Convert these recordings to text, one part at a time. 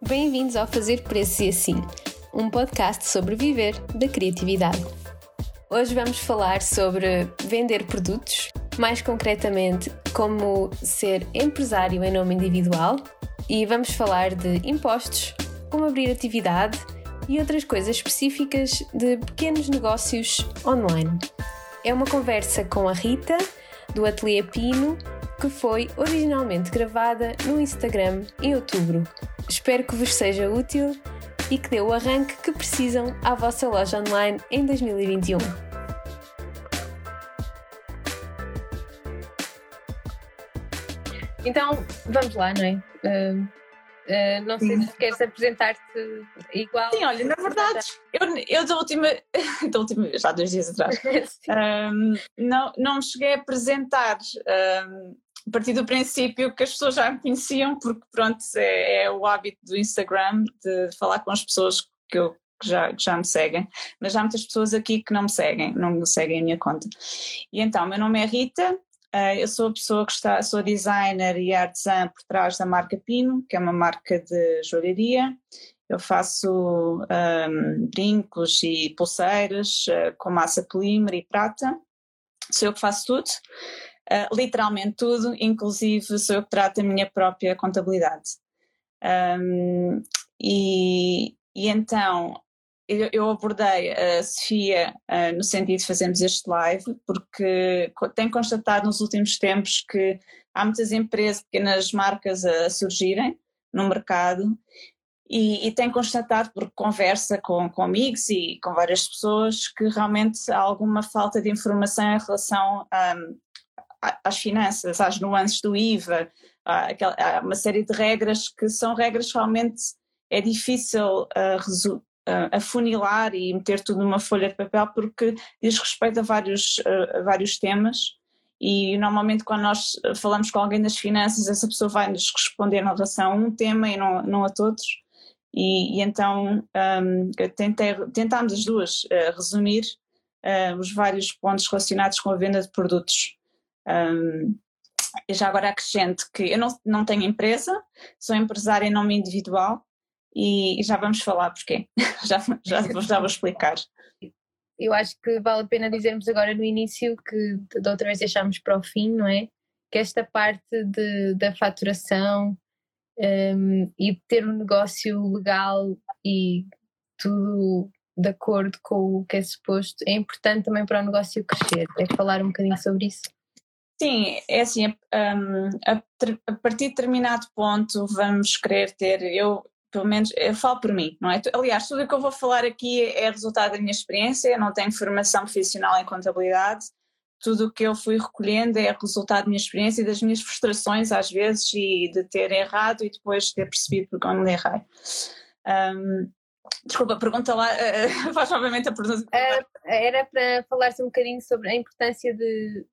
Bem-vindos ao Fazer Preços e Assim, um podcast sobre viver da criatividade. Hoje vamos falar sobre vender produtos, mais concretamente, como ser empresário em nome individual, e vamos falar de impostos, como abrir atividade e outras coisas específicas de pequenos negócios online. É uma conversa com a Rita, do Ateliê Pino, que foi originalmente gravada no Instagram em outubro. Espero que vos seja útil e que dê o arranque que precisam à vossa loja online em 2021. Então, vamos lá, não é? Uh, uh, não sei se queres apresentar-te igual. Sim, olha, na verdade, eu, eu da última, da última já dois dias atrás, um, não, não me cheguei a apresentar. Um, a partir do princípio que as pessoas já me conheciam, porque pronto, é, é o hábito do Instagram de falar com as pessoas que, eu, que, já, que já me seguem, mas há muitas pessoas aqui que não me seguem, não me seguem a minha conta. E então, meu nome é Rita, eh, eu sou a pessoa que está, sou designer e artesã por trás da marca Pino, que é uma marca de joalheria. Eu faço um, ehm, brincos e pulseiras uh, com massa polímero e prata. Sou eu que faço tudo uh, literalmente tudo, inclusive sou eu que trato a minha própria contabilidade. Um, e, e, então eu, eu, abordei a Sofia uh, no sentido de fazermos este live, porque tenho constatado nos últimos tempos que há muitas empresas, pequenas marcas a surgirem no mercado e, e tenho constatado por conversa com, com amigos e com várias pessoas que realmente há alguma falta de informação em relação um, às finanças, às nuances do IVA, há, uma série de regras que são regras realmente é difícil uh, afunilar e meter tudo numa folha de papel porque diz respeito a vários, uh, a vários temas. E normalmente quando nós falamos com alguém das finanças essa pessoa vai nos responder em relação a um tema e não, não a todos. E, e então um, tentei, tentámos as duas uh, resumir uh, os vários pontos relacionados com a venda de produtos um, já agora acrescento que eu não, não tenho empresa, sou empresária em nome individual e, e já vamos falar porquê. já, já, já vou explicar. Eu acho que vale a pena dizermos agora no início que da outra vez deixámos para o fim, não é? Que esta parte de, da faturação um, e ter um negócio legal e tudo de acordo com o que é suposto é importante também para o negócio crescer. É falar um bocadinho sobre isso. Sim, é assim, um, a, a, partir de determinado ponto vamos querer ter, eu pelo menos, eu falo por mim, não é? Aliás, tudo o que eu vou falar aqui é resultado da minha experiência, eu não tenho formação profissional em contabilidade, tudo o que eu fui recolhendo é resultado da minha experiência e das minhas frustrações às vezes e de ter errado e depois ter percebido porque onde errei. Um, Desculpa, pergunta lá, uh, faz novamente a pergunta. Uh, era para falar-se um bocadinho sobre a importância de,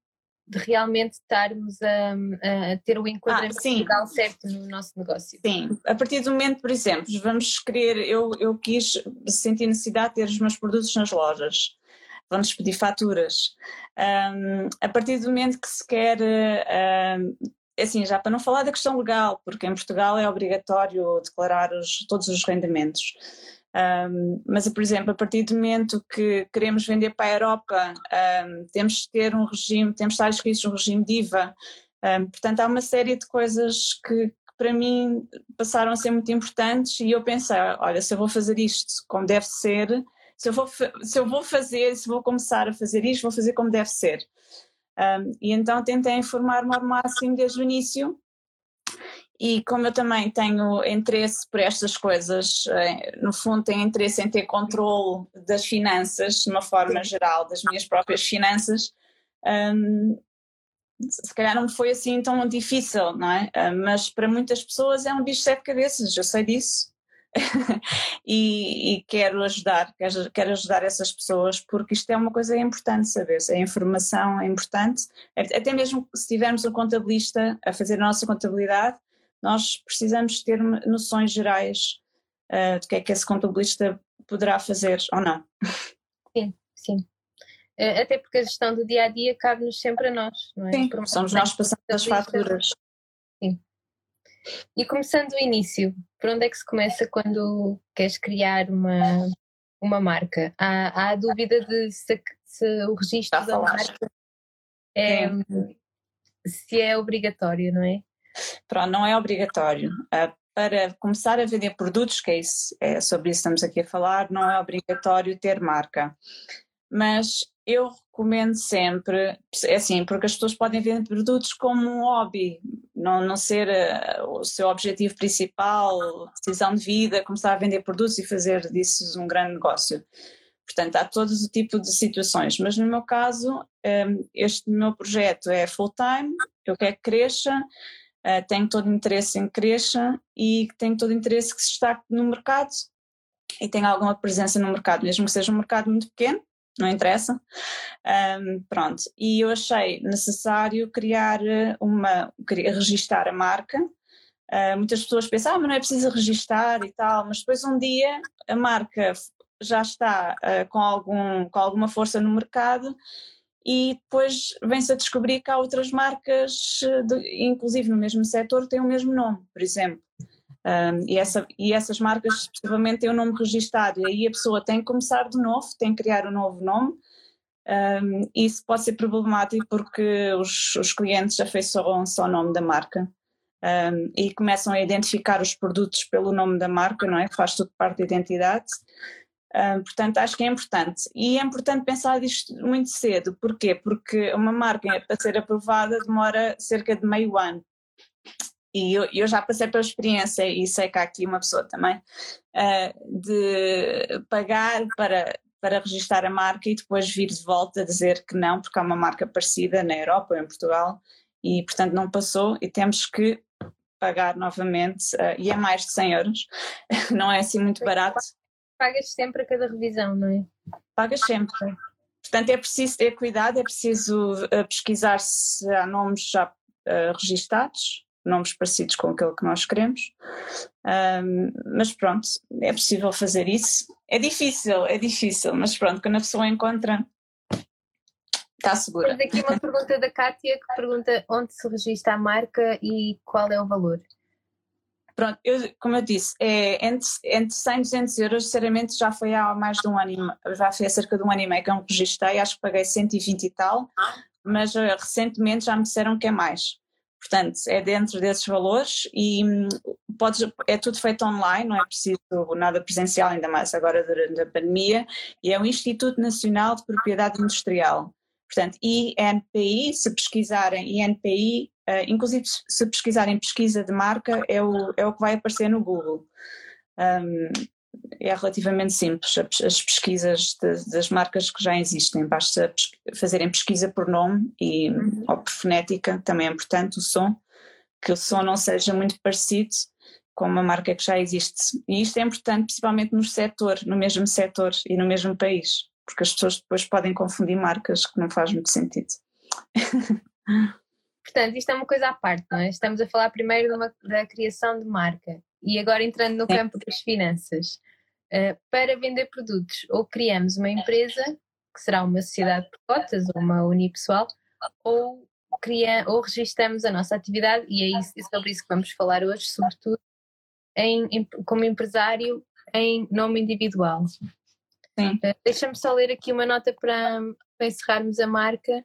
de realmente estarmos a, a ter o enquadramento ah, legal certo no nosso negócio. Sim, a partir do momento, por exemplo, vamos querer, eu, eu quis sentir necessidade de ter os meus produtos nas lojas, vamos pedir faturas. Um, a partir do momento que se quer, um, assim, já para não falar da questão legal, porque em Portugal é obrigatório declarar os, todos os rendimentos. Um, mas, por exemplo, a partir do momento que queremos vender para a Europa, um, temos de ter um regime, temos de estar inscritos no regime DIVA. Um, portanto, há uma série de coisas que, que, para mim passaram a ser muito importantes e eu pensei, olha, se eu vou fazer isto como deve ser, se eu vou, se eu vou fazer, se vou começar a fazer isto, vou fazer como deve ser. e então tentei informar-me ao máximo desde o início e como eu também tenho interesse por estas coisas, eh, no fundo tenho interesse em ter controle das finanças, de uma forma geral, das minhas próprias finanças, um, se calhar não foi assim tão difícil, não é? Mas para muitas pessoas é um bicho de sete cabeças, eu sei disso. e, e, quero ajudar, quero, quero, ajudar essas pessoas porque isto é uma coisa importante saber, a informação é importante, até mesmo se tivermos um contabilista a fazer a nossa contabilidade, nós precisamos ter noções gerais uh, do que é que esse contabilista poderá fazer ou não. Sim, sim. Uh, até porque a gestão do dia a dia cabe-nos sempre a nós, não é? Sim, somos nós passamos as faturas. Sim. E começando do início, por onde é que se começa quando queres criar uma, uma marca? Há, há a dúvida de se, se o registro da marca é, se é obrigatório, não é? Pronto, não é obrigatório. Uh, para começar a vender produtos, que é, isso, é sobre isso estamos aqui a falar, não é obrigatório ter marca. Mas eu recomendo sempre, é assim, porque as pessoas podem vender produtos como um hobby, não, não ser uh, o seu objetivo principal, decisão de vida, começar a vender produtos e fazer disso um grande negócio. Portanto, há todo o tipo de situações, mas no meu caso, ehm, este meu projeto é full-time, eu quero que cresça, uh, todo interesse em que cresça e tenho todo interesse que se destaque no mercado e tenha alguma presença no mercado, mesmo que seja um mercado muito pequeno, não interessa. Um, pronto, e eu achei necessário criar uma, registar a marca. Uh, muitas pessoas pensam, ah, mas não é preciso registar e tal, mas depois um dia a marca já está uh, com, algum, com alguma força no mercado e depois vem-se a descobrir que há outras marcas, de, inclusive no mesmo setor, têm o mesmo nome, por exemplo. Um, e, essa, e essas marcas, possivelmente, têm o um nome registado, e aí a pessoa tem que começar de novo, tem que criar um novo nome. Um, isso pode ser problemático porque os, os clientes afeiçoam-se ao nome da marca um, e começam a identificar os produtos pelo nome da marca, não é? Faz tudo parte da identidade. Portanto, acho que é importante. E é importante pensar disto muito cedo. Porquê? Porque uma marca, para ser aprovada, demora cerca de meio ano. E eu, eu já passei pela experiência, e sei que há aqui uma pessoa também, uh, de pagar para, para registrar a marca e depois vir de volta dizer que não, porque há uma marca parecida na Europa ou em Portugal, e portanto não passou, e temos que pagar novamente, uh, e é mais de 100 euros, não é assim muito barato pagas sempre a cada revisão, não é? Pagas sempre. Portanto, é preciso ter cuidado, é preciso uh, pesquisar se há nomes já uh, registados, nomes parecidos com aquele que nós queremos. Um, mas pronto, é possível fazer isso. É difícil, é difícil, mas pronto, quando a pessoa encontra, está segura. Temos aqui uma pergunta da Kátia que pergunta onde se registra a marca e qual é o valor. Pronto, eu, como eu disse, é entre, entre 100 e 200 euros, sinceramente já foi há mais de um ano, já foi há cerca de um ano e meio que eu me registrei, acho que paguei 120 e tal, mas uh, recentemente já me disseram que é mais. Portanto, é dentro desses valores e um, podes, é tudo feito online, não é preciso nada presencial, ainda mais agora durante a pandemia, e é o Instituto Nacional de Propriedade Industrial. Portanto, INPI, se pesquisarem INPI, Uh, inclusive, se pesquisarem pesquisa de marca, é o, é o que vai aparecer no Google. Um, é relativamente simples, as pesquisas de, das marcas que já existem, basta fazerem pesquisa por nome e, uhum. ou por fonética, também é importante o som, que o som não seja muito parecido com uma marca que já existe. E isto é importante principalmente no setor, no mesmo setor e no mesmo país, porque as pessoas depois podem confundir marcas que não faz muito sentido. Portanto, isto é uma coisa à parte, não é? Estamos a falar primeiro uma, da criação de marca e agora entrando no campo das finanças. Uh, para vender produtos, ou criamos uma empresa, que será uma sociedade por cotas ou uma unipessoal, ou, cria, ou registramos a nossa atividade, e é, isso, é sobre isso que vamos falar hoje, sobretudo em, em, como empresário em nome individual. Uh, Deixa-me só ler aqui uma nota para, para encerrarmos a marca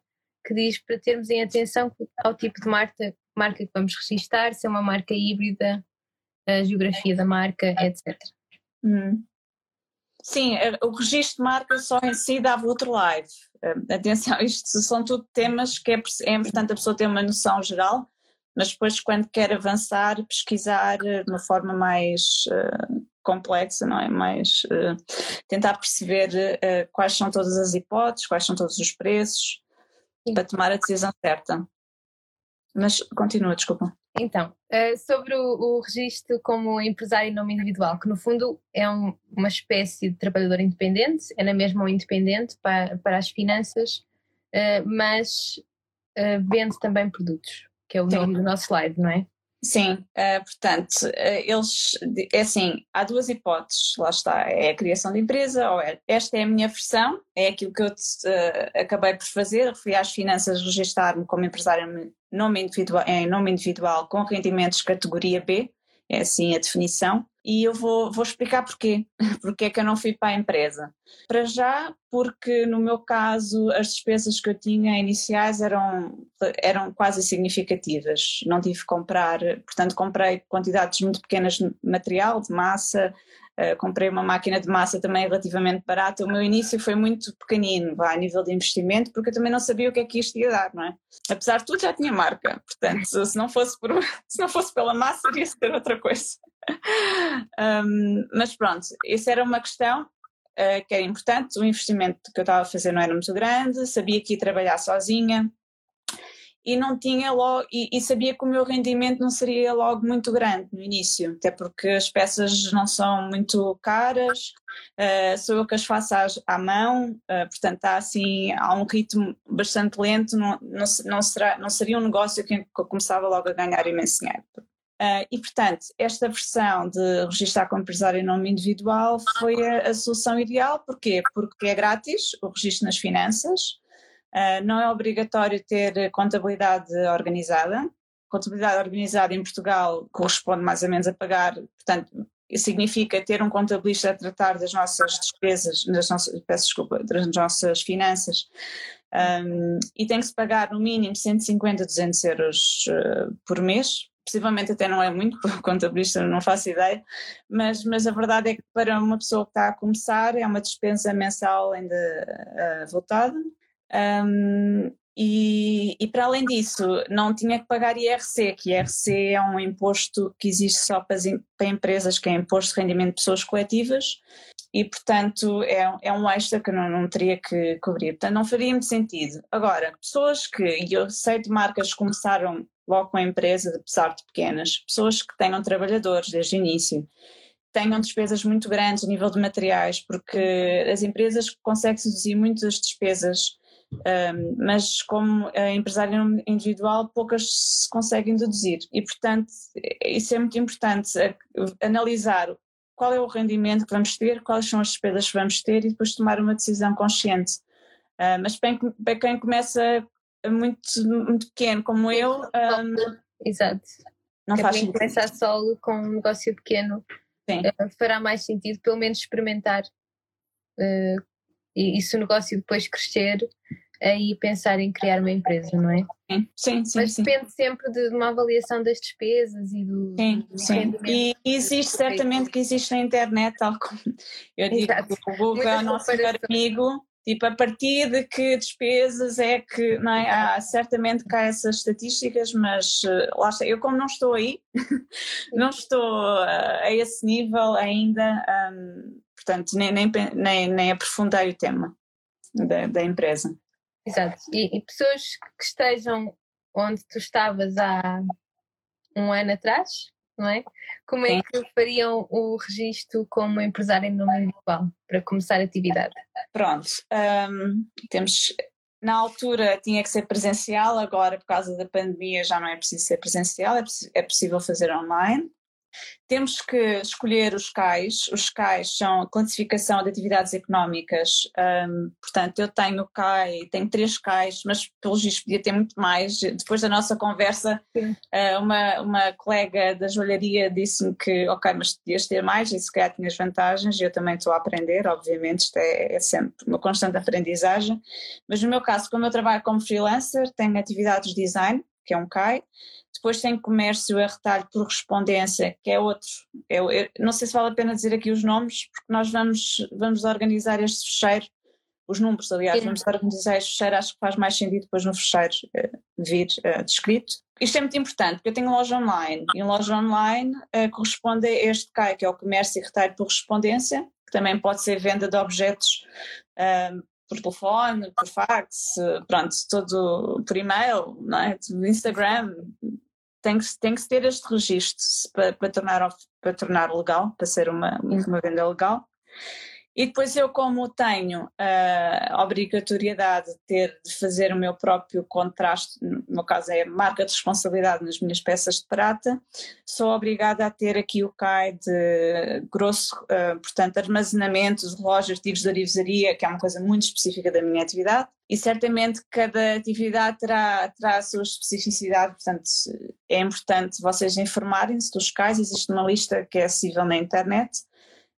que diz para termos em atenção ao tipo de marca, marca que vamos registar, se é uma marca híbrida, a geografia da marca, etc. Hum. Sim, é, o registro de marca só em si dava outro live. Hum, atenção, isto são tudo temas que é, é importante a pessoa ter uma noção geral, mas depois quando quer avançar, pesquisar de uma forma mais uh, complexa, não é? Mais uh, tentar perceber uh, quais são todas as hipóteses, quais são todos os preços. Para tomar a decisão certa. Mas continua, desculpa. Então, uh, sobre o, o registro como empresário em nome individual, que no fundo é um, uma espécie de trabalhador independente, é na mesma um independente para, para as finanças, uh, mas uh, vende também produtos, que é o nome do nosso slide, não é? Sim, uh, portanto, uh, eles, é assim, há duas hipóteses, lá está, é a criação de empresa, ou é, esta é a minha versão, é aquilo que eu te, uh, acabei por fazer, fui às finanças registar-me como empresário nome individual, em nome individual com rendimentos categoria B, é assim a definição, e eu vou, vou explicar porquê, porque é que eu não fui para a empresa. Para já, porque no meu caso as despesas que eu tinha iniciais eram, eram quase significativas, não tive que comprar, portanto comprei quantidades muito pequenas de material, de massa, Uh, comprei uma máquina de massa também relativamente barata. O meu início foi muito pequenino, vá, a nível de investimento, porque eu também não sabia o que é que isto ia dar, não é? Apesar de tudo, já tinha marca, portanto, se não fosse, por, se não fosse pela massa, iria ser outra coisa. um, mas pronto, isso era uma questão uh, que era importante. O investimento que eu estava a fazer não era muito grande, sabia que ia trabalhar sozinha, e não tinha logo e, e, sabia que o meu rendimento não seria logo muito grande no início, até porque as peças não são muito caras, uh, sou eu que as faço às, à mão, uh, portanto há assim há um ritmo bastante lento, não, não, não, será, não seria um negócio que eu começava logo a ganhar imenso dinheiro. Uh, e, portanto, esta versão de registrar como empresário em nome individual foi a, a solução ideal. Porquê? Porque é grátis o registro nas finanças, Uh, não é obrigatório ter contabilidade organizada. Contabilidade organizada em Portugal corresponde mais ou menos a pagar, portanto, significa ter um contabilista a tratar das nossas despesas, das nossas, peço desculpa, das nossas finanças, um, e tem que se pagar no mínimo 150, 200 euros uh, por mês. Possivelmente até não é muito, porque contabilista não faço ideia, mas, mas a verdade é que para uma pessoa que está a começar é uma despesa mensal ainda uh, voltada. Um, e, e, para além disso, não tinha que pagar IRC, que IRC é um imposto que existe só para, para empresas, que é imposto de rendimento de pessoas coletivas, e portanto é, é um extra que não, não teria que cobrir. Portanto, não faria muito sentido. Agora, pessoas que, e eu sei de marcas que começaram logo com a empresa, apesar de pequenas, pessoas que tenham trabalhadores desde o início, tenham despesas muito grandes a nível de materiais, porque as empresas conseguem reduzir muito as despesas um, mas como empresário individual poucas se conseguem deduzir e portanto isso é muito importante analisar qual é o rendimento que vamos ter, quais são as despesas que vamos ter e depois tomar uma decisão consciente. Uh, mas para, para quem começa muito, muito pequeno como eu. Um, Exato. Não que faz sentido. começar só com um negócio pequeno uh, fará mais sentido, pelo menos experimentar. Uh, e, e se o negócio depois crescer, aí pensar em criar uma empresa, não é? Sim, sim, Mas sim. depende sempre de uma avaliação das despesas e do. Sim, do sim. E existe certamente que existe na internet, tal como eu digo, Exato. o Google é o nosso melhor amigo. Tipo, a partir de que despesas é que, não é? Há, certamente cá essas estatísticas, mas uh, lá está, eu como não estou aí, não estou uh, a esse nível ainda, um, portanto, nem, nem, nem, nem aprofundei o tema da, da empresa. Exato. E, e, pessoas que estejam onde tu estavas há um ano atrás, não é? Como é que fariam o registro como empresário no nome individual para começar a atividade? Pronto. Um, temos. Na altura tinha que ser presencial, agora por causa da pandemia já não é preciso ser presencial, é, é possível fazer online. Temos que escolher os CAIs. Os CAIs são a classificação de atividades económicas. Um, portanto, eu tenho CAI, tenho três CAIs, mas pelos vistos podia ter muito mais. Depois da nossa conversa, uh, uma, uma colega da joalharia disse-me que, ok, mas podias ter mais e se calhar tinhas vantagens. E eu também estou a aprender, obviamente, isto é, é sempre uma constante aprendizagem. Mas no meu caso, como eu trabalho como freelancer, tenho atividades de design, que é um CAI. Depois tem comércio a retalho por correspondência, que é outro. Eu, eu, não sei se vale a pena dizer aqui os nomes, porque nós vamos, vamos organizar este fecheiro, os números, aliás, Sim. vamos organizar este fecheiro, acho que faz mais sentido depois no fecheiro uh, vir uh, descrito. Isto é muito importante, porque eu tenho loja online, e loja online uh, corresponde a este CAI, que é o comércio e retalho por correspondência, que também pode ser venda de objetos por telefone, por fax, pronto, todo por e-mail, não é? Instagram, tem que, tem que ter este registro para, para, tornar, para tornar legal, para ser uma, uma venda legal. E depois eu, como tenho a obrigatoriedade de ter de fazer o meu próprio contraste, no meu caso é marca de responsabilidade nas minhas peças de prata, sou obrigada a ter aqui o CAI de grosso, uh, portanto, armazenamento de relógios, artigos de arivesaria, que é uma coisa muito específica da minha atividade. E certamente cada atividade terá, terá a sua especificidade, portanto é importante vocês informarem-se dos CAIs, existe uma lista que é acessível na internet,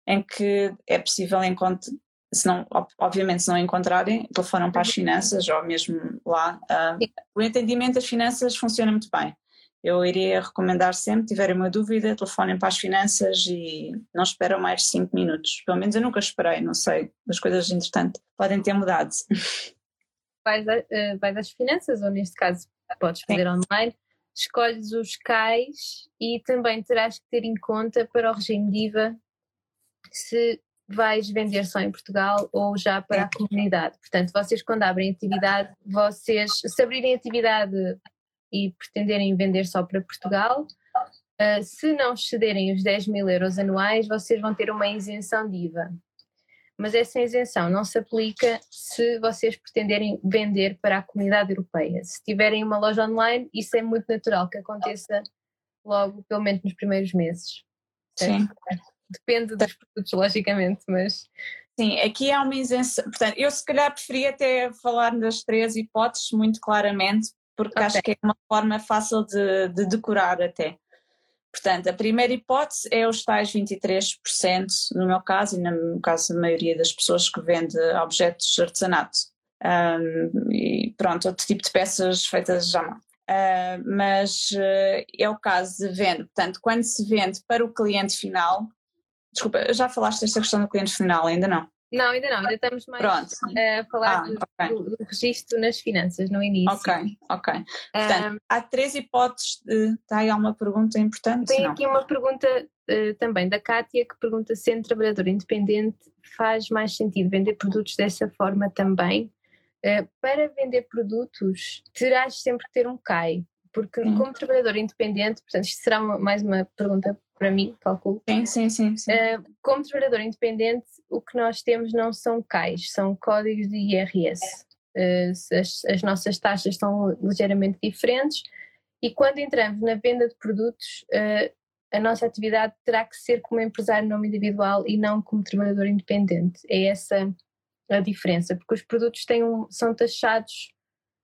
em que é possível encontrar, se não, obviamente se não encontrarem, telefonam para as finanças ou mesmo lá. Uh, o entendimento das finanças funciona muito bem. Eu iria recomendar sempre, tiverem uma dúvida, telefonem para as finanças e não esperam mais de 5 minutos. Pelo menos eu nunca esperei, não sei. As coisas, entretanto, podem ter mudado. Vais, uh, vais às finanças, ou neste caso podes fazer Sim. online, escolhes os CAIs e também terás que ter em conta para o regime de IVA se vais vender só em Portugal ou já para a comunidade. Portanto, vocês quando abrem atividade, vocês, se abrirem atividade e pretenderem vender só para Portugal, uh, se não excederem os 10 mil euros anuais, vocês vão ter uma isenção de IVA. Mas essa isenção não se aplica se vocês pretenderem vender para a comunidade europeia. Se tiverem uma loja online, isso é muito natural que aconteça logo, pelo menos nos primeiros meses. Sim. Depende dos produtos, logicamente, mas. Sim, aqui há uma isenção. Portanto, eu se calhar preferia até falar das três hipóteses muito claramente, porque okay. acho que é uma forma fácil de, de decorar até. Portanto, a primeira hipótese é os tais 23%, no meu caso e no caso da maioria das pessoas que vende objetos de artesanato. Um, e pronto, outro tipo de peças feitas já mão. Uh, mas uh, é o caso de venda. Portanto, quando se vende para o cliente final, Desculpa, já falaste desta questão do cliente final, ainda não? Não, ainda não, ainda estamos mais Pronto. a falar ah, do, okay. do, registro nas finanças no início. Ok, ok. Portanto, um, há três hipóteses. De, está aí alguma pergunta importante? Tem não? aqui uma pergunta uh, também da Kátia que pergunta se sendo trabalhador independente faz mais sentido vender produtos dessa forma também. Uh, para vender produtos terás sempre que ter um CAI, porque hum. como trabalhador independente, portanto isto será uma, mais uma pergunta para mim, calculo. Sim, sim, sim. sim. Uh, como trabalhador independente, o que nós temos não são CAIs, são códigos de IRS. Uh, as, as nossas taxas são ligeiramente diferentes e quando entramos na venda de produtos, uh, a nossa atividade terá que ser como empresário nome individual e não como trabalhador independente. É essa a diferença, porque os produtos têm um, são taxados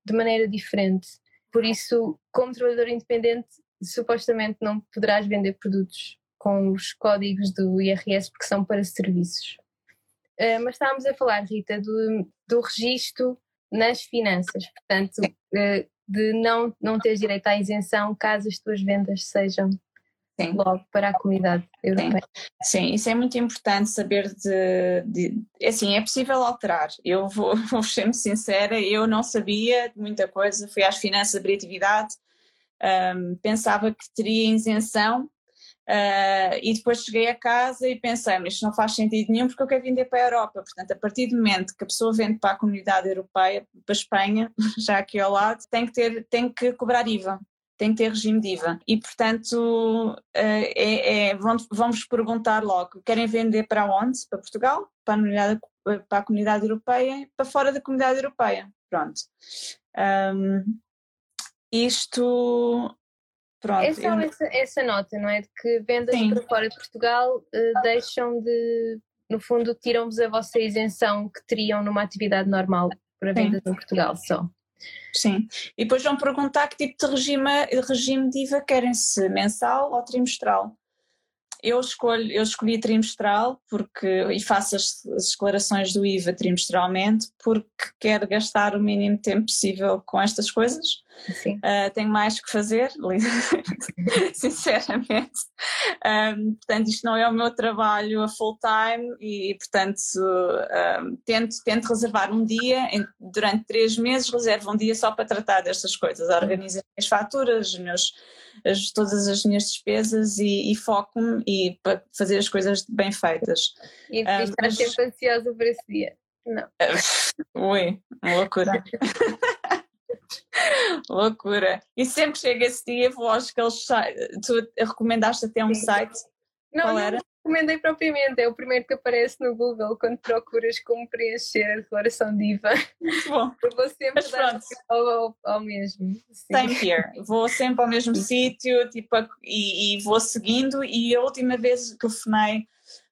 de maneira diferente. Por isso, como trabalhador independente, supostamente não poderás vender produtos com os códigos do IRS porque são para serviços. Uh, mas estávamos a falar, Rita, do, do registro nas finanças, portanto, uh, de não, não teres direito à isenção caso as tuas vendas sejam Sim. logo para a comunidade europeia. Sim. Sim, isso é muito importante saber de, de é assim, é possível alterar. Eu vou, vou ser sincera, eu não sabia muita coisa, fui às finanças, abri atividade, um, pensava que teria isenção uh, e depois cheguei a casa e pensei, mas isto não faz sentido nenhum porque eu quero vender para a Europa. Portanto, a partir do momento que a pessoa vende para a comunidade europeia, para a Espanha, já aqui ao lado, tem que, ter, tem que cobrar IVA. Tem que ter regime de IVA. E, portanto, uh, é, é, vamos perguntar logo: querem vender para onde? Para Portugal? Para a comunidade, para a comunidade europeia? Para fora da comunidade europeia? Pronto. Um, isto. Pronto. É só eu... essa, essa, nota, não é? De que vendas Sim. para fora de Portugal uh, deixam de. No fundo, tiram-vos a vossa isenção que teriam numa atividade normal para vendas Sim. em Portugal só. Sim, e depois vão perguntar que tipo de regime, regime de IVA querem, se mensal ou trimestral eu escolho, eu escolhi trimestral porque e faço as, as, declarações do IVA trimestralmente porque quero gastar o mínimo tempo possível com estas coisas. Uh, tenho mais que fazer, sinceramente. Um, portanto, isto não é o meu trabalho a full time e, portanto, um, tento, tento reservar um dia, em, durante três meses, reservo um dia só para tratar destas coisas, organizo as faturas, os meus as, todas as minhas despesas e, e foco-me e para fazer as coisas bem feitas. E um, estás mas... sempre ansiosa por esse dia? Não. Ui, loucura. loucura. E sempre chega esse dia, vou aos aqueles sites. Tu recomendaste até um Sim. site? Não, Qual era? Recomendei propriamente, é o primeiro que aparece no Google quando procuras como preencher a declaração de IVA. Bom, eu vou sempre dar ao, ao, ao, mesmo. Sim. Same here. Vou sempre ao mesmo sítio tipo, e, e vou seguindo. E a última vez que telefonei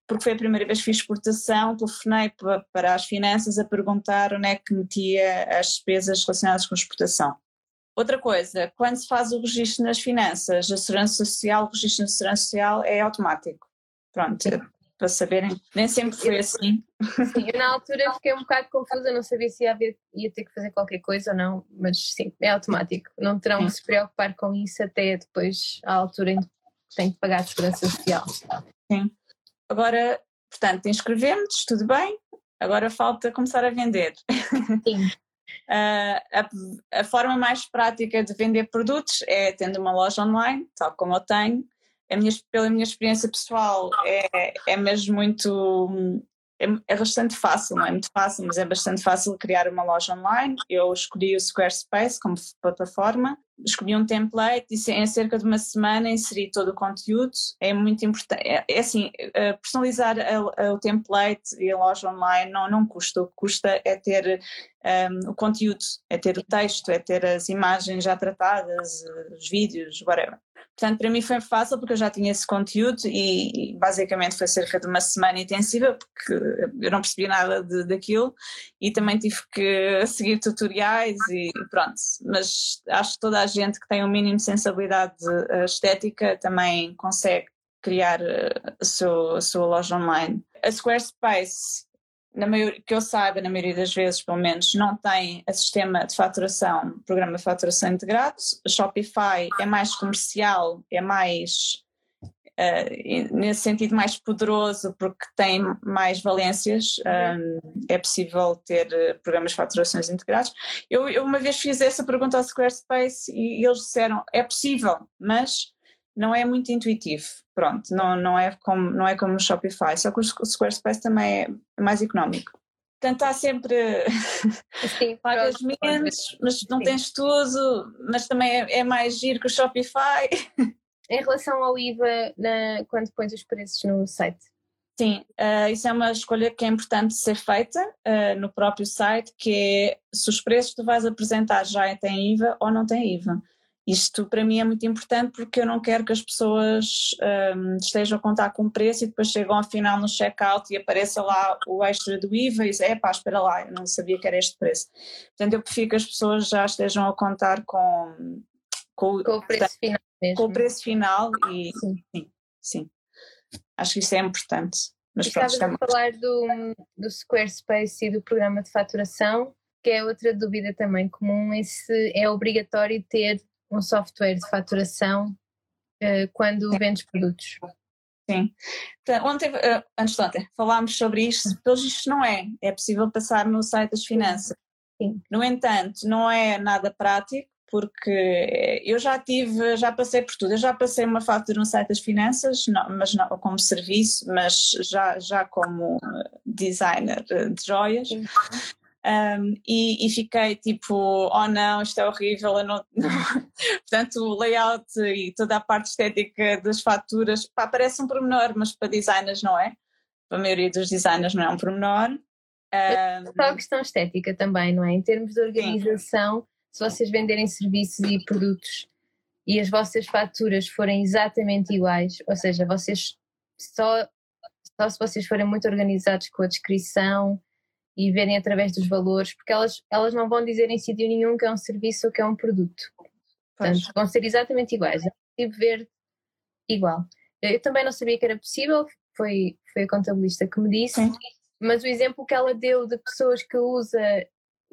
porque foi a primeira vez que fiz exportação, telefonei para as finanças a perguntar onde é que metia as despesas relacionadas com exportação. Outra coisa, quando se faz o registro nas finanças, a segurança social, o registro na segurança social é automático. Pronto, para saberem, nem sempre foi assim. Sim, eu na altura fiquei um bocado confusa, não sabia se ia, ia ter que fazer qualquer coisa ou não, mas sim, é automático. Não terão sim. que se preocupar com isso até depois, à altura em que têm que pagar a segurança social. Sim. Agora, portanto, inscrevemos, tudo bem, agora falta começar a vender. Sim. Uh, a, a, forma mais prática de vender produtos é tendo uma loja online, tal como eu tenho. Minha, pela minha experiência pessoal, é, é mesmo muito é, é, bastante fácil, não é muito fácil, mas é bastante fácil criar uma loja online. Eu escolhi o Squarespace como plataforma, escolhi um template e em cerca de uma semana inseri todo o conteúdo. É muito importante, é, é assim, eh, personalizar a, a, o template e a loja online não, não custa, o que custa é ter um, ehm, o conteúdo, é ter o texto, é ter as imagens já tratadas, os vídeos, whatever. Portanto, para mim foi fácil porque eu já tinha esse conteúdo e, basicamente foi cerca de uma semana intensiva porque eu não percebi nada de, daquilo e também tive que seguir tutoriais e pronto. Mas acho que toda a gente que tem um mínimo de sensibilidade eh, estética também consegue criar eh, a sua, a sua loja online. A Squarespace maioria, que eu saiba, na maioria das vezes, pelo menos, não tem a sistema de faturação, programa de faturação integrado. Shopify é mais comercial, é mais, uh, nesse sentido, mais poderoso porque tem mais valências. Um, é possível ter uh, programas de faturações integrados. Eu, eu, uma vez fiz essa pergunta ao Squarespace e, e eles disseram: é possível, mas não é muito intuitivo, pronto, não, não, é, como, não é como o Shopify, só que o Squarespace também é mais económico. Portanto, há sempre Sim, pagas menos, mas não Sim. tens tudo, mas também é, é, mais giro que o Shopify. Em relação ao IVA, na, quando pões os preços no site? Sim, uh, isso é uma escolha que é importante ser feita uh, no próprio site, que é se os preços que tu vais apresentar já têm IVA ou não têm IVA. Isto para mim é muito importante porque eu não quero que as pessoas um, estejam a contar com preço e depois chegam ao final no checkout e apareça lá o extra do IVA e dizem, é pá, espera lá, eu não sabia que era este preço. Portanto, eu prefiro que as pessoas já estejam a contar com, com, com o preço final mesmo. Com o preço final e sim, sim. sim. Acho que isso é importante. Mas Estavas a falar do, do Squarespace e do programa de faturação, que é outra dúvida também comum, esse é obrigatório ter um software de faturação uh, quando Sim. vendes produtos. Sim. Então, ontem, uh, antes de ontem, falámos sobre isto, pelos isto não é, é possível passar no site das finanças. Sim. No entanto, não é nada prático, porque eu já tive, já passei por tudo, eu já passei uma fatura no site das finanças, não, mas não como serviço, mas já, já como designer de joias. Um, e, e, fiquei tipo, oh não, isto é horrível, eu não, não. portanto o layout e toda a parte estética das faturas, pá, parece um pormenor, mas para designers não é, para a maioria dos designers não é um pormenor. Um, Só a questão estética também, não é? Em termos de organização. Se vocês venderem serviços e produtos e as vossas faturas forem exatamente iguais, ou seja, vocês só, só se vocês forem muito organizados com a descrição, e verem através dos valores, porque elas, elas não vão dizer em sítio nenhum que é um serviço ou que é um produto. Portanto, pois. vão ser exatamente iguais. É ver igual. Eu também não sabia que era possível, foi, foi a contabilista que me disse, Sim. mas o exemplo que ela deu de pessoas que usa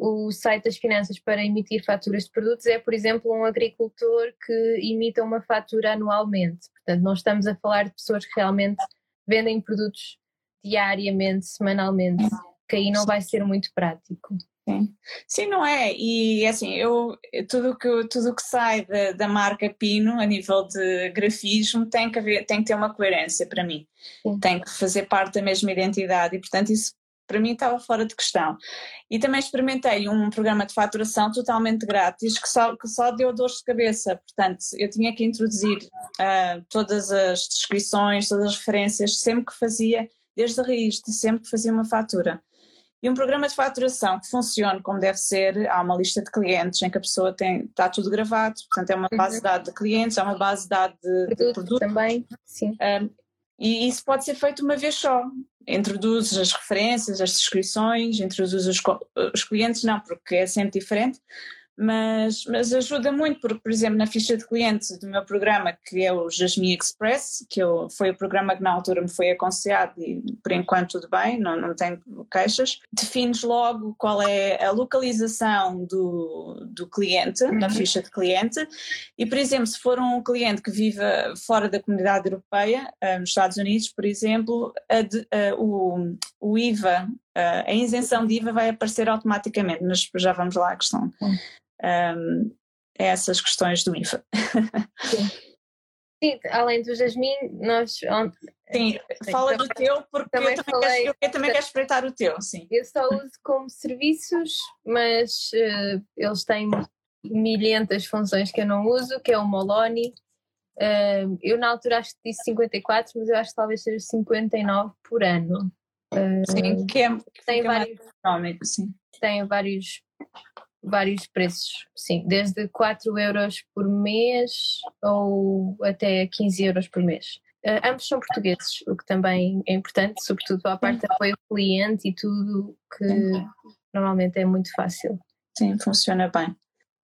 o site das finanças para emitir faturas de produtos é, por exemplo, um agricultor que imita uma fatura anualmente. Portanto, não estamos a falar de pessoas que realmente vendem produtos diariamente, semanalmente que aí não vai ser muito prático. Sim. Sim, não é? E assim, eu tudo que, tudo que sai da, da marca Pino a nível de grafismo tem que, haver, tem que ter uma coerência para mim. Sim. Tem que fazer parte da mesma identidade e, portanto, isso para mim estava fora de questão. E também experimentei um programa de faturação totalmente grátis que só, que só deu dores de cabeça, portanto eu tinha que introduzir uh, todas as descrições, todas as referências, sempre que fazia, desde a raiz, sempre que fazia uma fatura. E um programa de faturação que funcione como deve ser, há uma lista de clientes em que a pessoa tem, está tudo gravado, portanto é uma base de dados de clientes, é uma base de dados de, de produtos. Também, sim. Um, e isso pode ser feito uma vez só. Introduzes as referências, as descrições, introduzes os, os clientes, não, porque é sempre diferente, mas, mas ajuda muito, porque, por exemplo, na ficha de clientes do meu programa, que é o Jasmine Express, que eu, foi o programa que na altura me foi aconselhado e por enquanto tudo bem, não, não tenho queixas, defines logo qual é a localização do, do cliente, uhum. na ficha de cliente, e, por exemplo, se for um cliente que vive fora da comunidade europeia, eh, nos Estados Unidos, por exemplo, a de, a, o, o IVA a isenção de IVA vai aparecer automaticamente, mas já vamos lá à questão. Um, a essas questões do IFA. Sim. Além do Jasmine, nós. Sim, fala do teu, porque também eu, também falei, quero, eu também quero espreitar o teu, sim. Eu só uso como serviços, mas uh, eles têm milhentas funções que eu não uso, que é o Moloni. Uh, eu na altura acho que disse 54, mas eu acho que talvez seja 59 por ano. Uh, sim, que é, que tem vários, sim. Tem vários vários preços, sim, desde 4 euros por mês ou até 15 euros por mês. Uh, ambos são portugueses, o que também é importante, sobretudo a parte de apoio ao cliente e tudo, que normalmente é muito fácil. Sim, funciona bem.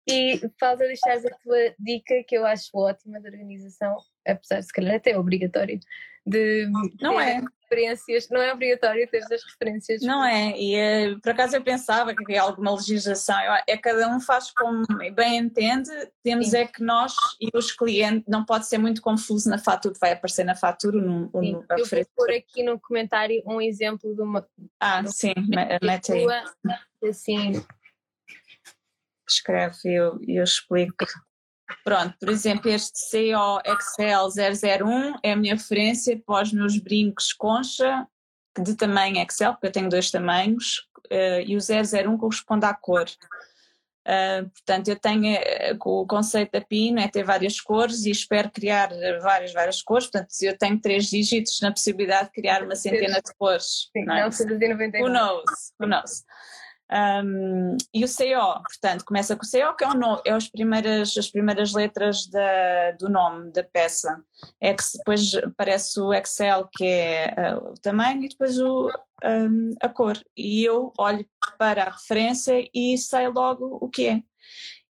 E falta deixar a tua dica que eu acho ótima de organização, apesar de se calhar até obrigatório, de não é referências, não é obrigatório ter as referências. Não é, e uh, por acaso eu pensava que havia alguma legislação, é cada um faz como bem entende, temos Sim. é que nós e os clientes, não pode ser muito confuso na fatura, vai aparecer na fatura no, sim, no Eu vou pôr aqui no comentário um exemplo de uma. Ah, de sim, mete aí. Assim. Escreve e eu, eu explico. Pronto, por exemplo, este CO Excel 001 é a minha referência para os meus brincos concha de tamanho Excel, porque eu tenho dois tamanhos, uh, e o 001 corresponde à cor. Uh, portanto, eu tenho uh, o conceito da PIN é ter várias cores e espero criar várias, várias cores. Portanto, se eu tenho três dígitos, na possibilidade de criar uma centena de cores. Sim, não, é? não Who knows? Who knows? Um, e o CO, portanto, começa com o CO, que é, um, é as, primeiras, as primeiras letras da, do nome da peça. É que depois aparece o Excel, que é uh, o tamanho, e depois o, um, a cor. E eu olho para a referência e sei logo o que é.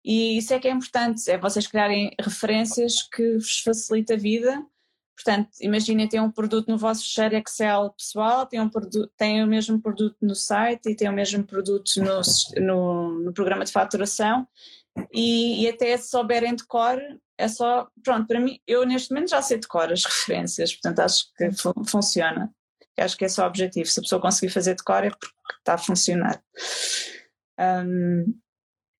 E isso é que é importante, é vocês criarem referências que vos facilita a vida Portanto, imaginem ter um produto no vosso share Excel pessoal, tem, um tem o mesmo produto no site e tem o mesmo produto no, no, no programa de faturação e, e, até se souberem de cor, é só, pronto, para mim, eu neste momento já sei de cor as referências, portanto acho que fu funciona. Acho que esse é o objetivo, se a pessoa conseguir fazer de cor é porque está a funcionar. Um...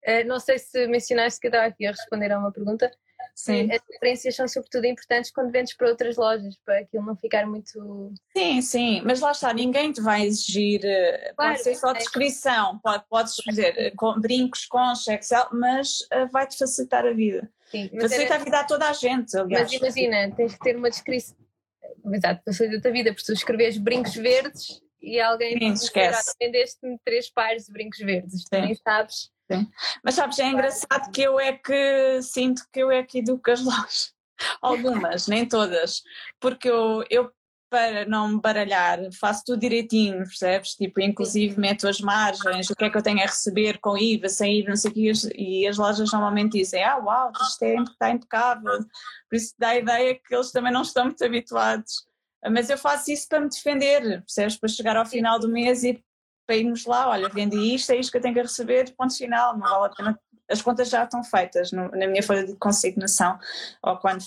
Uh, não sei se mencionaste que eu estava aqui a responder a uma pergunta, Sim. As referências são sobretudo importantes quando vendes para outras lojas, para aquilo não ficar muito. Sim, sim, mas lá está, ninguém te vai exigir, eh, claro, pode ser só descrição, pode, podes fazer eh, com, brincos, com Excel, mas uh, vai-te facilitar a vida. Sim, facilita era... a vida a toda a gente, aliás. Mas imagina, tens que ter uma descrição. Exato, facilita a vida, porque tu escreves brincos verdes e alguém Sim, esquece. vendeste-me três pares de brincos verdes, tu nem sabes Sim. Mas sabes, é engraçado que eu é que sinto que eu é que educo as lojas. Algumas, nem todas. Porque eu, eu, para não me baralhar, faço tudo direitinho, percebes? Tipo, inclusive meto as margens, o que é que eu tenho a receber com IVA, sem IVA, não sei o que, e as lojas normalmente dizem, ah, uau, isto é, está impecável. Por isso dá a ideia que eles também não estão muito habituados. Mas eu faço isso para me defender, percebes? Para chegar ao final do mês e para irmos lá, olha, vendi isto, é isto que eu tenho que receber, ponto final, não vale a pena. As contas já estão feitas no, na minha folha de consignação, ou quando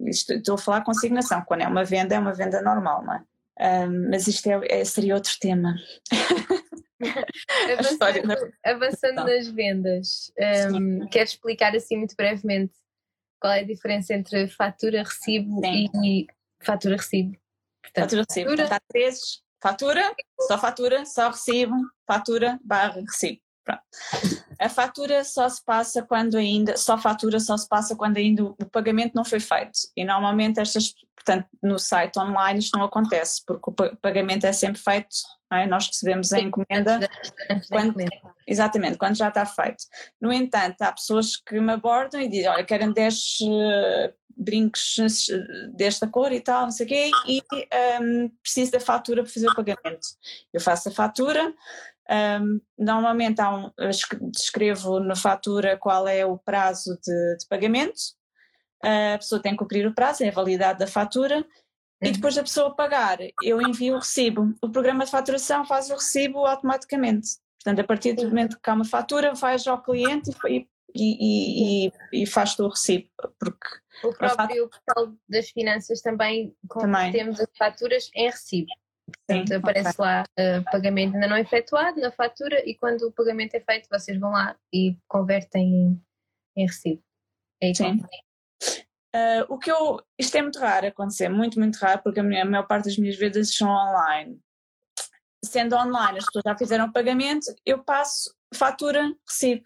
estou a falar consignação, quando é uma venda, é uma venda normal, não é? Um, mas isto é, é, seria outro tema. avançando, avançando nas vendas, um, queres explicar assim muito brevemente qual é a diferença entre fatura, recibo Sim. e fatura, recibo? Portanto, fatura, recibo. Fatura, Portanto, há três Fatura, só fatura, só recibo, fatura, barra, recibo. Pronto. A fatura só se passa quando ainda, só fatura só se passa quando ainda o pagamento não foi feito. E normalmente estas, portanto, no site online isto não acontece, porque o pagamento é sempre feito, é? nós recebemos a encomenda. Quando, exatamente, quando já está feito. No entanto, há pessoas que me abordam e dizem, olha, querem 10 uh, brincos desta cor e tal, não sei o quê, e um, preciso da fatura para fazer o pagamento. Eu faço a fatura, um, normalmente há um, descrevo na fatura qual é o prazo de, de, pagamento, a pessoa tem que cumprir o prazo, é a validade da fatura, e uhum. depois da pessoa pagar, eu envio o recibo. O programa de faturação faz o recibo automaticamente. Portanto, a partir do momento que há uma fatura, vais ao cliente e, e, e, e faz-te o recibo. Porque o próprio portal das finanças também, também. temos as faturas em recibo. Portanto, Sim, aparece okay. lá uh, pagamento ainda não efetuado na fatura e quando o pagamento é feito vocês vão lá e convertem em, em recibo. É Sim. Uh, o que eu. Isto é muito raro acontecer, muito, muito raro, porque a, minha, a maior parte das minhas vendas são online. Sendo online, as pessoas já fizeram o pagamento, eu passo fatura, recibo.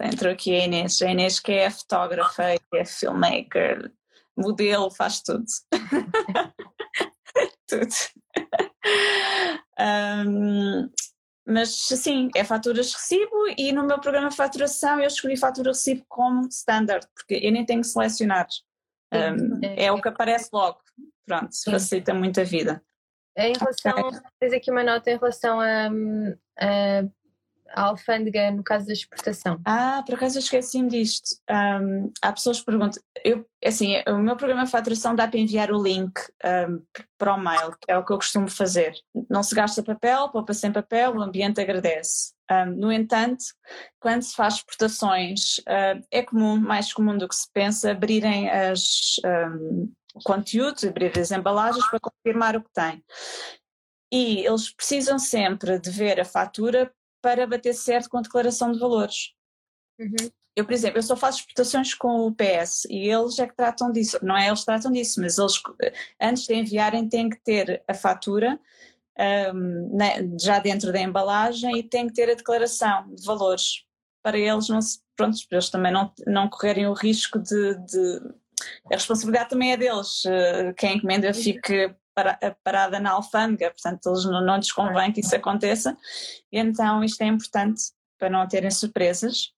Entrou aqui a Inês, a Inês que é fotógrafa, que é filmmaker, modelo, faz tudo. tudo. um, mas sim, é faturas recibo e no meu programa de faturação eu escolhi fatura recibo como standard, porque eu nem tenho que selecionar. Um, é, o que aparece logo. Pronto, facilita muito a vida. Em relação, okay. tens aqui uma nota em relação a, a a alfândega no caso da exportação? Ah, por acaso eu esqueci-me disto. Um, há pessoas que perguntam, eu, assim, o meu programa de faturação dá para enviar o link um, para o mail, que é o que eu costumo fazer. Não se gasta papel, poupa sem papel, o ambiente agradece. Um, no entanto, quando se faz exportações, uh, é comum, mais comum do que se pensa, abrirem as um, conteúdos, abrir as embalagens para confirmar o que tem. E eles precisam sempre de ver a fatura para bater certo com a declaração de valores. Uhum. Eu, por exemplo, eu só faço exportações com o PS e eles é que tratam disso, não é eles que tratam disso, mas eles antes de enviarem têm que ter a fatura um, né, já dentro da embalagem e têm que ter a declaração de valores para eles não se, pronto, para eles também não, não correrem o risco de, de a responsabilidade também é deles, uh, quem encomenda uhum. fique parada na alfândega, portanto eles não, não lhes convém que isso aconteça, e então isto é importante para não terem surpresas.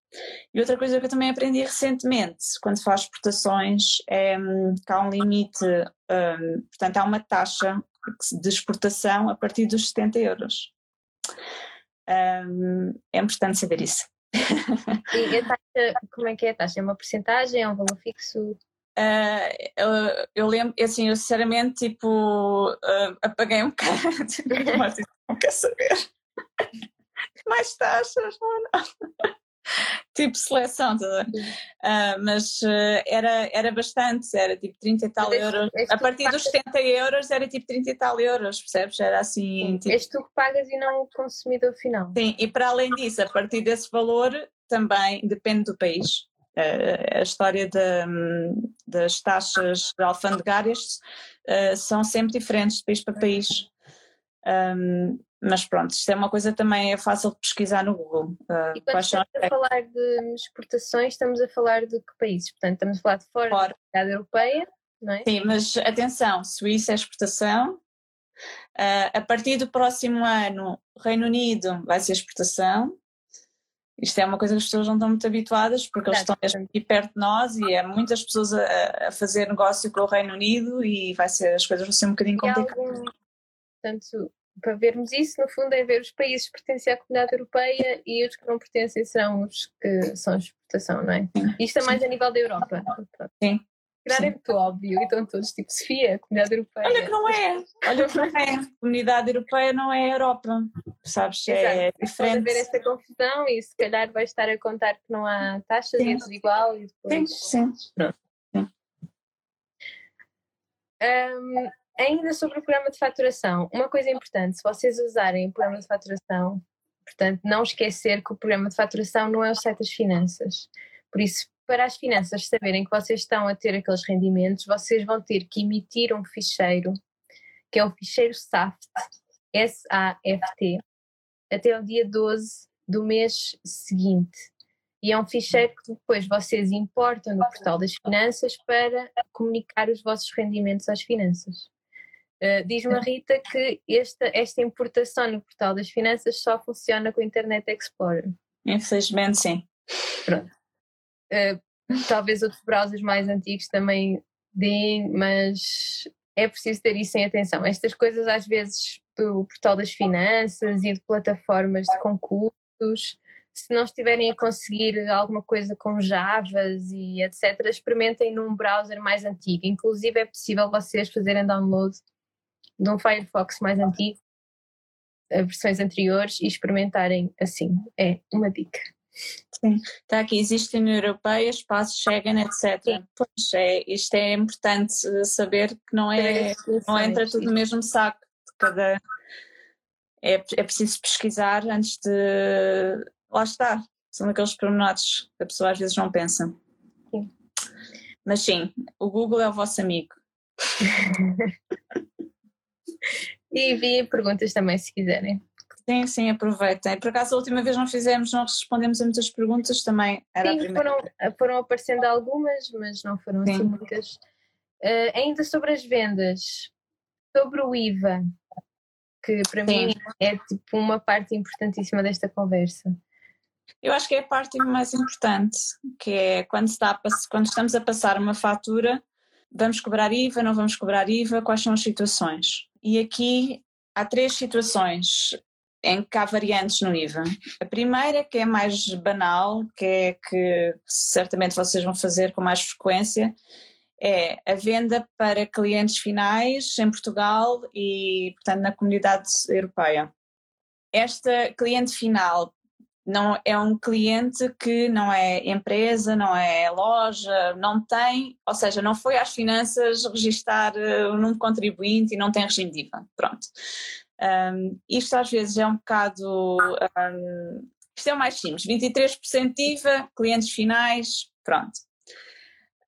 E outra coisa que eu também aprendi recentemente, quando faz exportações, é que há um limite, um, portanto há uma taxa de exportação a partir dos 70 euros. Um, é importante saber isso. E a taxa, como é que é a taxa? É uma porcentagem? É um valor fixo? Uh, eu, eu, lembro, assim, eu sinceramente, tipo, uh, apaguei um bocado, tipo, mas não quer saber. Mais taxas, não, não. tipo seleção, uh, mas era, era bastante, era tipo 30 e tal euros. A partir dos 70 euros era tipo 30 e tal euros, percebes? Era assim. Tipo... És tu que pagas e não o consumidor final. Sim, e para além disso, a partir desse valor também depende do país a história das taxas alfandegárias uh, são sempre diferentes de país para país. Um, mas pronto, isto é uma coisa também é fácil de pesquisar no Google. Uh, e quando estamos a falar de exportações, estamos a falar de que países? Portanto, estamos a falar de fora, fora. da comunidade europeia, não é? Sim, mas atenção, Suíça é exportação, uh, a partir do próximo ano, Reino Unido vai ser exportação, isto é uma coisa que as pessoas não estão muito habituadas porque eles estão mesmo aqui perto de nós e há muitas pessoas a, a, fazer negócio com o Reino Unido e vai ser, as coisas vão ser um bocadinho complicadas. Algum, portanto, para vermos isso, no fundo, é ver os países que pertencem à comunidade europeia e os que não pertencem são os que são exportação, não é? Sim. Isto é mais a nível da Europa. Sim calhar é muito óbvio, então todos tipo, Sofia, comunidade europeia. Olha que não é, olha que não é, comunidade europeia não é a Europa, sabes, é Exato. diferente. Pode haver essa confusão e se calhar vai estar a contar que não há taxas sim. e é tudo igual e depois... Sim, sim. sim. Um, ainda sobre o programa de faturação, uma coisa importante, se vocês usarem o programa de faturação, portanto, não esquecer que o programa de faturação não é o site das finanças. Por isso, para as finanças saberem que vocês estão a ter aqueles rendimentos, vocês vão ter que emitir um ficheiro que é o ficheiro SAFT, S-A-F-T, até o dia 12 do mês seguinte. E é um ficheiro que depois vocês importam no portal das finanças para comunicar os vossos rendimentos às finanças. Uh, Diz-me a Rita que esta, esta importação no portal das finanças só funciona com o Internet Explorer. Infelizmente, sim. Pronto. Uh, talvez outros browsers mais antigos também deem, mas é preciso ter isso em atenção. Estas coisas, às vezes, do portal das finanças e de plataformas de concursos, se não estiverem a conseguir alguma coisa com Javas e etc., experimentem num browser mais antigo. Inclusive, é possível vocês fazerem download de um Firefox mais antigo, versões anteriores, e experimentarem assim. É uma dica. Sim, está aqui, existe a União Europeia, espaço Schengen, etc. Sim. Pois é, isto é importante saber que não é, não entra tudo no mesmo saco cada. É, é preciso pesquisar antes de. Lá está, são aqueles pormenores que a pessoa às vezes não pensa. Sim. Mas sim, o Google é o vosso amigo. e vi perguntas também se quiserem. Sim, sim, aproveitem. Por acaso a última vez não fizemos, não respondemos a muitas perguntas, também era sim, foram, foram aparecendo algumas, mas não foram assim sim. assim muitas. Uh, ainda sobre as vendas, sobre o IVA, que para sim. mim é tipo uma parte importantíssima desta conversa. Eu acho que é a parte mais importante, que é quando, está a, quando estamos a passar uma fatura, vamos cobrar IVA, não vamos cobrar IVA, quais são as situações? E aqui há três situações em que há variantes no IVA. A primeira, que é mais banal, que é que certamente vocês vão fazer com mais frequência, é a venda para clientes finais em Portugal e, portanto, na comunidade europeia. Esta cliente final não é um cliente que não é empresa, não é loja, não tem, ou seja, não foi às finanças registar eh, o número de contribuinte e não tem regime de IVA. Pronto. Um, isto às vezes é um bocado. Um, isto é o mais simples: 23% de IVA, clientes finais, pronto.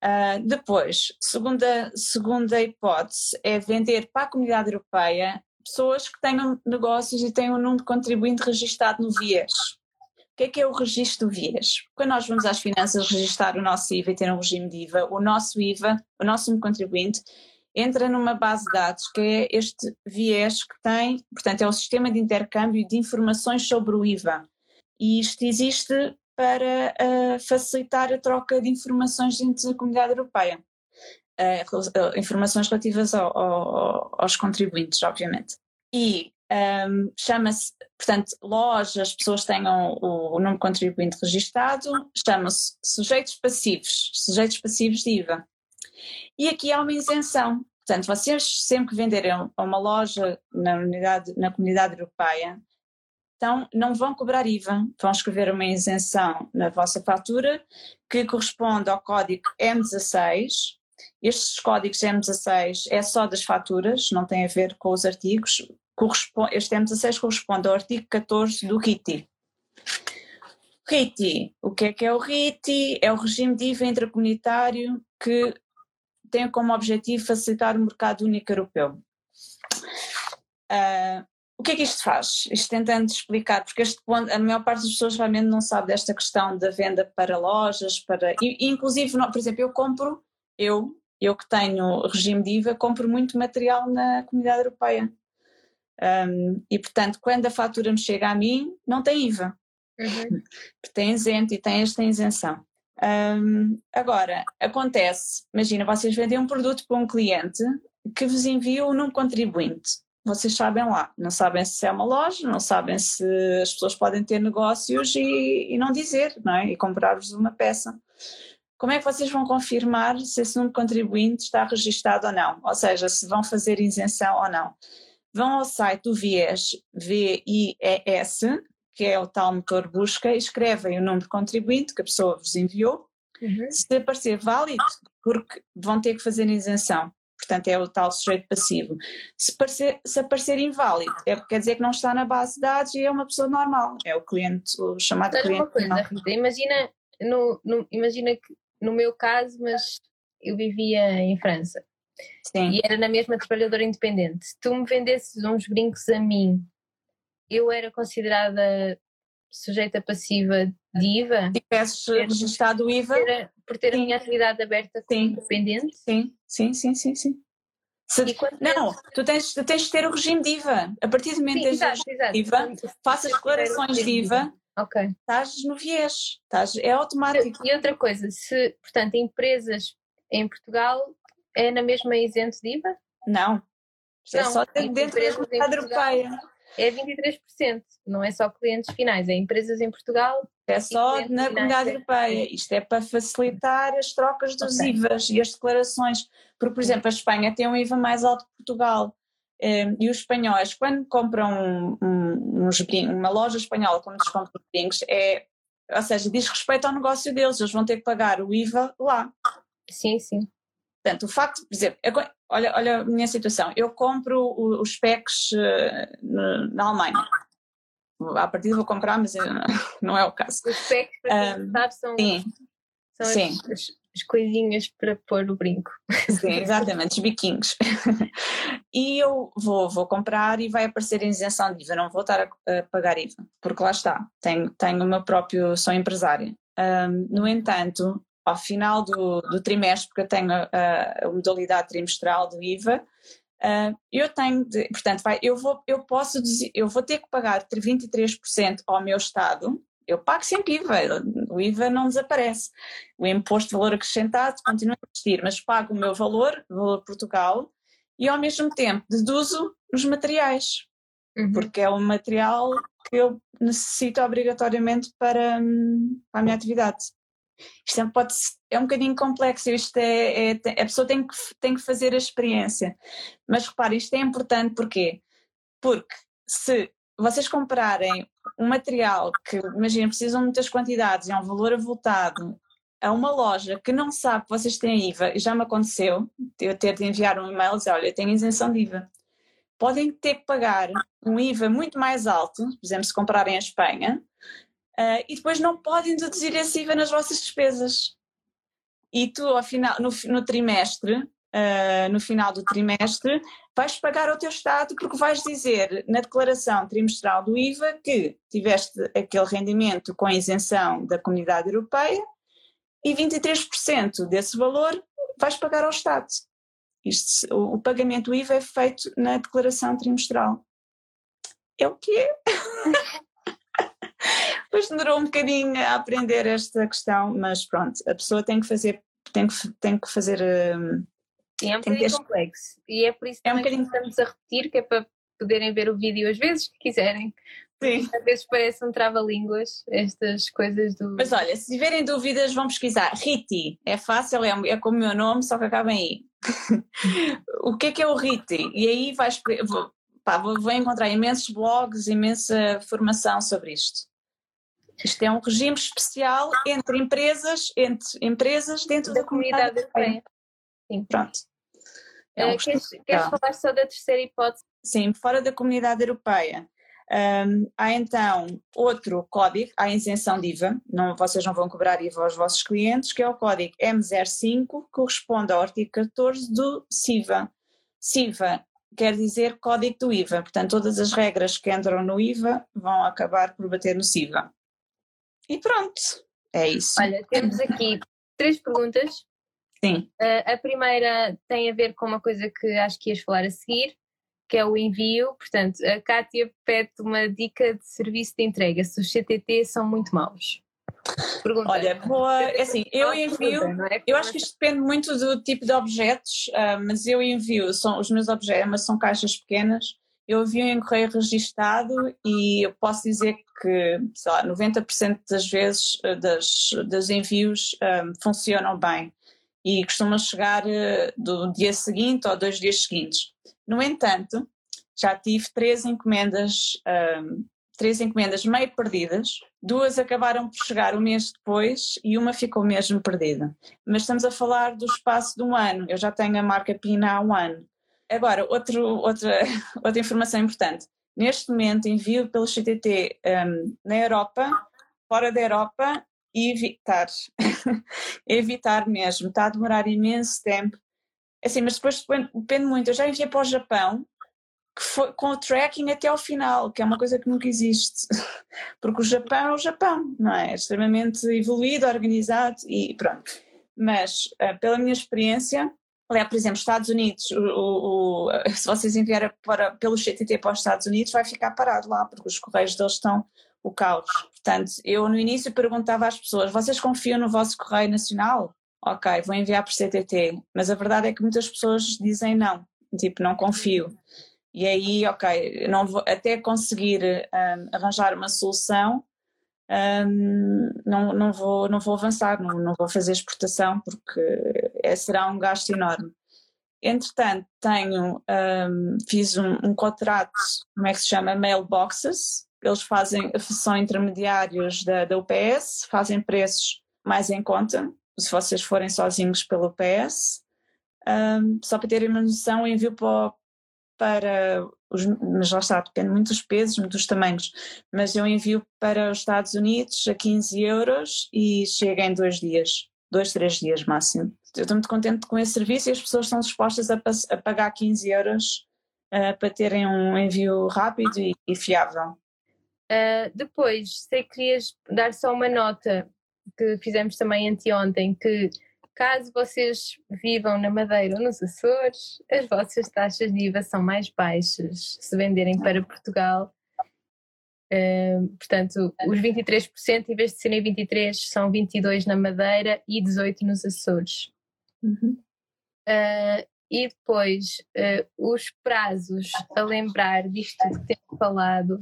Uh, depois, segunda, segunda hipótese é vender para a comunidade europeia pessoas que tenham negócios e tenham um número de contribuinte registado no VIES. O que é que é o registro do VIES? Quando nós vamos às finanças registrar o nosso IVA e ter um regime de IVA, o nosso IVA, o nosso número de contribuinte, entra numa base de dados que é este viés que tem, portanto, é o sistema de intercâmbio de informações sobre o IVA. E isto existe para uh, facilitar a troca de informações dentro da comunidade europeia. Uh, informações relativas ao, ao, aos contribuintes, obviamente. E um, ehm, chama-se, portanto, lojas, pessoas tenham o, o nome contribuinte registado, chama-se sujeitos passivos, sujeitos passivos de IVA. E aqui há uma isenção. Portanto, vocês sempre que venderem a uma loja na, unidade, na comunidade europeia, então não vão cobrar IVA, vão escrever uma isenção na vossa fatura que corresponde ao código M16. Estes códigos M16 é só das faturas, não tem a ver com os artigos. Este M16 corresponde ao artigo 14 do RITI. RITI, o que é que é o RITI? É o regime de IVA intracomunitário que tem como objetivo facilitar o mercado único europeu. Uh, o que é que isto faz? Isto tentando explicar, porque este ponto, a maior parte das pessoas realmente não sabe desta questão da venda para lojas, para. E, inclusive, por exemplo, eu compro, eu, eu que tenho regime de IVA, compro muito material na comunidade europeia. Um, e portanto, quando a fatura me chega a mim, não tem IVA. Uhum. Tem isento e tem esta isenção. Um, agora, acontece, imagina, vocês vendem um produto para um cliente que vos envia um contribuinte. Vocês sabem lá, não sabem se é uma loja, não sabem se as pessoas podem ter negócios e, e não dizer, não é? E comprar-vos uma peça. Como é que vocês vão confirmar se esse número contribuinte está registado ou não? Ou seja, se vão fazer isenção ou não? Vão ao site do VIES, V-I-E-S, que é o tal motor busca, e escrevem o número contribuinte que a pessoa vos enviou. Uhum. Se aparecer válido, porque vão ter que fazer isenção, portanto é o tal sujeito passivo. Se, aparecer, se aparecer inválido, é, quer dizer que não está na base de dados e é uma pessoa normal, é o cliente, o chamado Mas cliente. uma coisa. Rita, imagina, no, no, imagina que no meu caso, mas eu vivia em França. Sim. e era na mesma trabalhadora independente, se tu me vendesses uns brincos a mim, eu era considerada sujeita passiva de IVA? Tivesses registrado o IVA? Por ter, por ter a minha atividade aberta como sim. independente? Sim, sim, sim, sim, sim. Se, não, tu tens, tu tens de ter o regime de IVA. A partir do momento que tens IVA, faças declarações de IVA, okay. estás no viés, estás, é automático. E outra coisa, se, portanto, empresas em Portugal é na mesma isento de IVA? Não, é só dentro da comunidade europeia. É 23%, não é só clientes finais, é empresas em Portugal. É só na comunidade europeia. Isto é para facilitar as trocas dos okay. IVAs e as declarações. Porque, por exemplo, a Espanha tem um IVA mais alto que Portugal. Ehm, e os espanhóis, quando compram um, uns, uma loja espanhola, como eles compram brincos, é, ou seja, diz respeito ao negócio deles, eles vão ter que pagar o IVA lá. Sim, sim. Portanto, o facto, por exemplo, olha, olha a minha situação, eu compro os PECs uh, na Alemanha. À partida vou comprar, mas não é o caso. Os PECs, para um, sabe, são, sim, são sim. As, as, coisinhas para pôr o brinco. Sim, exatamente, os biquinhos. e eu vou, vou comprar e vai aparecer isenção de IVA, não vou estar a, a pagar IVA, porque lá está, tenho, tenho o meu próprio, sou empresária. Um, no entanto, ao final do, do trimestre, porque eu tenho a, a modalidade trimestral do IVA, uh, eu tenho, de, portanto, vai, eu, vou, eu posso dizer, eu vou ter que pagar 23% ao meu Estado, eu pago sempre IVA, o IVA não desaparece. O imposto de valor acrescentado continua a existir, mas pago o meu valor, o valor Portugal, e ao mesmo tempo deduzo os materiais, uhum. porque é um material que eu necessito obrigatoriamente para, hum, para a minha atividade. Isto é, pode, é um bocadinho complexo, isto é, é, a pessoa tem que, tem que fazer a experiência. Mas repare, isto é importante porquê? Porque se vocês comprarem um material que, imagina, precisam de muitas quantidades e é um valor avultado a uma loja que não sabe que vocês têm IVA, e já me aconteceu, eu ter de enviar um e-mail e dizer, olha, eu tenho isenção de IVA. Podem ter que pagar um IVA muito mais alto, por exemplo, se comprarem a Espanha, uh, e depois não podem deduzir esse IVA nas vossas despesas. E tu, ao final, no, no trimestre, uh, no final do trimestre, vais pagar ao teu Estado porque vais dizer na declaração trimestral do IVA que tiveste aquele rendimento com isenção da Comunidade Europeia e 23% desse valor vais pagar ao Estado. Isto, o, o pagamento do IVA é feito na declaração trimestral. É o que é. Depois demorou um bocadinho a aprender esta questão, mas pronto, a pessoa tem que fazer, tem que, tem que fazer. Um, é um bocadinho complexo. E é por isso é um bocadinho... que estamos a repetir, que é para poderem ver o vídeo às vezes que quiserem. Sim. Às vezes parece um trava-línguas, estas coisas do. Mas olha, se tiverem dúvidas, vão pesquisar. Riti, é fácil, é, é como o meu nome, só que acaba em I. o que é que é o Riti? E aí vais, vou, pá, vou encontrar imensos blogs, imensa formação sobre isto. Isto é um regime especial entre empresas, entre empresas dentro da, da comunidade europeia. Sim. Pronto. É um queres, queres falar só da terceira hipótese? Sim, fora da comunidade europeia. Um, há então outro código, há isenção de IVA, não, vocês não vão cobrar IVA aos vossos clientes, que é o código M05, que corresponde ao artigo 14 do CIVA. CIVA quer dizer código do IVA, portanto todas as regras que entram no IVA vão acabar por bater no CIVA. E pronto, é isso. Olha, temos aqui três perguntas. Sim. Uh, a primeira tem a ver com uma coisa que acho que ias falar a seguir, que é o envio. Portanto, a Kátia pede uma dica de serviço de entrega, se os CTT são muito maus. Pergunta. Olha, boa, é assim, eu envio, é? eu acho que isto depende muito do tipo de objetos, uh, mas eu envio, são, os meus objetos, mas são caixas pequenas, eu envio em correio registado e eu posso dizer que, sei lá, 90% das vezes eh, das, envios um, eh, funcionam bem e costumam chegar uh, do dia seguinte ou dois dias seguintes. No entanto, já tive três encomendas, um, três encomendas meio perdidas, duas acabaram por chegar um mês depois e uma ficou mesmo perdida. Mas estamos a falar do espaço de um ano, eu já tenho a marca PINA há um ano. Agora, outro, outra, outra informação importante. Neste momento, envio pelo CTT um, na Europa, fora da Europa, e evitar, evitar mesmo. Está a demorar imenso tempo assim, mas depois depende muito. Eu já enviei para o Japão foi com o tracking até ao final, que é uma coisa que nunca existe. Porque o Japão é o Japão, não é? É extremamente evoluído, organizado e pronto. Mas, uh, pela minha experiência, Aliás, por exemplo, Estados Unidos, o, o, se vocês enviarem para, pelo CTT para os Estados Unidos, vai ficar parado lá, porque os correios deles estão o caos. Portanto, eu no início perguntava às pessoas: vocês confiam no vosso correio nacional? Ok, vou enviar por CTT. Mas a verdade é que muitas pessoas dizem não, tipo, não confio. E aí, ok, não vou, até conseguir um, arranjar uma solução, um, não, não, vou, não vou avançar, não, não vou fazer exportação porque é, será um gasto enorme. Entretanto, tenho, um, fiz um, um, contrato, como é que se chama? Mailboxes. Eles fazem, são intermediários da, da UPS, fazem preços mais em conta, se vocês forem sozinhos pelo UPS. Um, só para terem uma noção, envio para, para os, mas lá está, depende muito dos pesos, muito dos tamanhos, mas eu envio para os Estados Unidos a 15 euros e chega em dois dias, dois, três dias máximo. Eu estou muito contente com esse serviço e as pessoas estão dispostas a, a pagar 15 euros uh, para terem um envio rápido e, e fiável. Uh, depois, se querias dar só uma nota que fizemos também anteontem, que Caso vocês vivam na Madeira ou nos Açores, as vossas taxas de IVA são mais baixas se venderem para Portugal. Uh, portanto, os 23%, em vez de serem 23%, são 22% na Madeira e 18% nos Açores. Uhum. Uh, e depois, uh, os prazos a lembrar disto que temos falado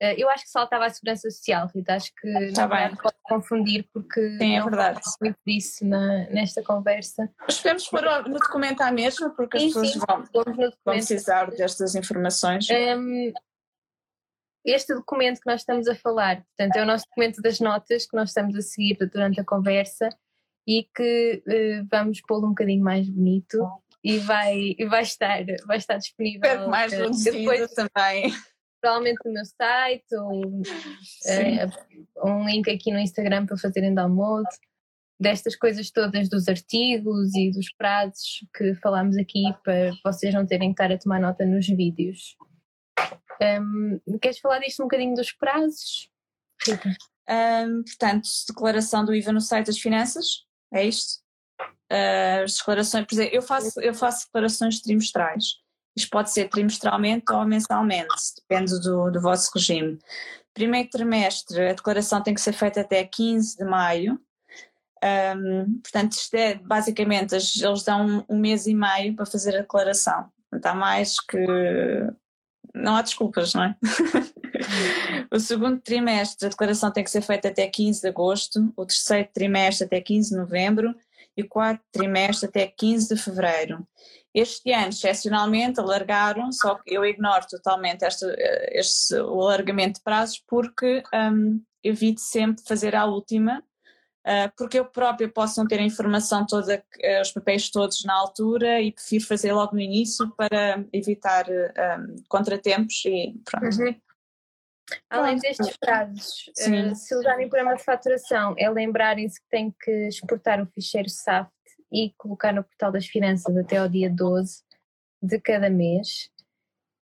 eu acho que saltava a segurança social, Rita. Acho que tá não pode confundir porque Sim, é verdade. muito disso na, nesta conversa. Mas podemos pôr no documento à mesma, porque as sim, pessoas sim, vão, vão, precisar destas informações. Um, este documento que nós estamos a falar, portanto, é o nosso documento das notas que nós estamos a seguir durante a conversa e que uh, vamos pô-lo um bocadinho mais bonito e vai, vai, estar, vai estar disponível. Espero mais depois também provavelmente no meu site ou é, um link aqui no Instagram para fazerem download destas coisas todas dos artigos e dos prazos que falamos aqui para vocês não terem que estar a tomar nota nos vídeos. Um, queres falar disto um bocadinho dos prazos? Rita? Um, portanto, declaração do IVA no site das finanças, é isto? Uh, as declarações, por exemplo, eu faço, eu faço declarações trimestrais. Isto pode ser trimestralmente ou mensalmente, depende do, do vosso regime. Primeiro trimestre, a declaração tem que ser feita até 15 de maio. Um, portanto, isto é basicamente, eles dão um mês e meio para fazer a declaração. Portanto, há mais que. Não há desculpas, não é? o segundo trimestre, a declaração tem que ser feita até 15 de agosto, o terceiro trimestre até 15 de novembro e o quarto trimestre até 15 de fevereiro. Este ano, excepcionalmente, alargaram, só que eu ignoro totalmente este, este, o alargamento de prazos porque um, evito sempre fazer a última, uh, porque eu própria posso não ter a informação toda, uh, os papéis todos na altura e prefiro fazer logo no início para evitar um, contratempos e pronto. Uhum. Além destes prazos, uh, se usarem o programa de faturação, é lembrarem-se que têm que exportar o ficheiro SAFT e colocar no portal das finanças até ao dia 12 de cada mês.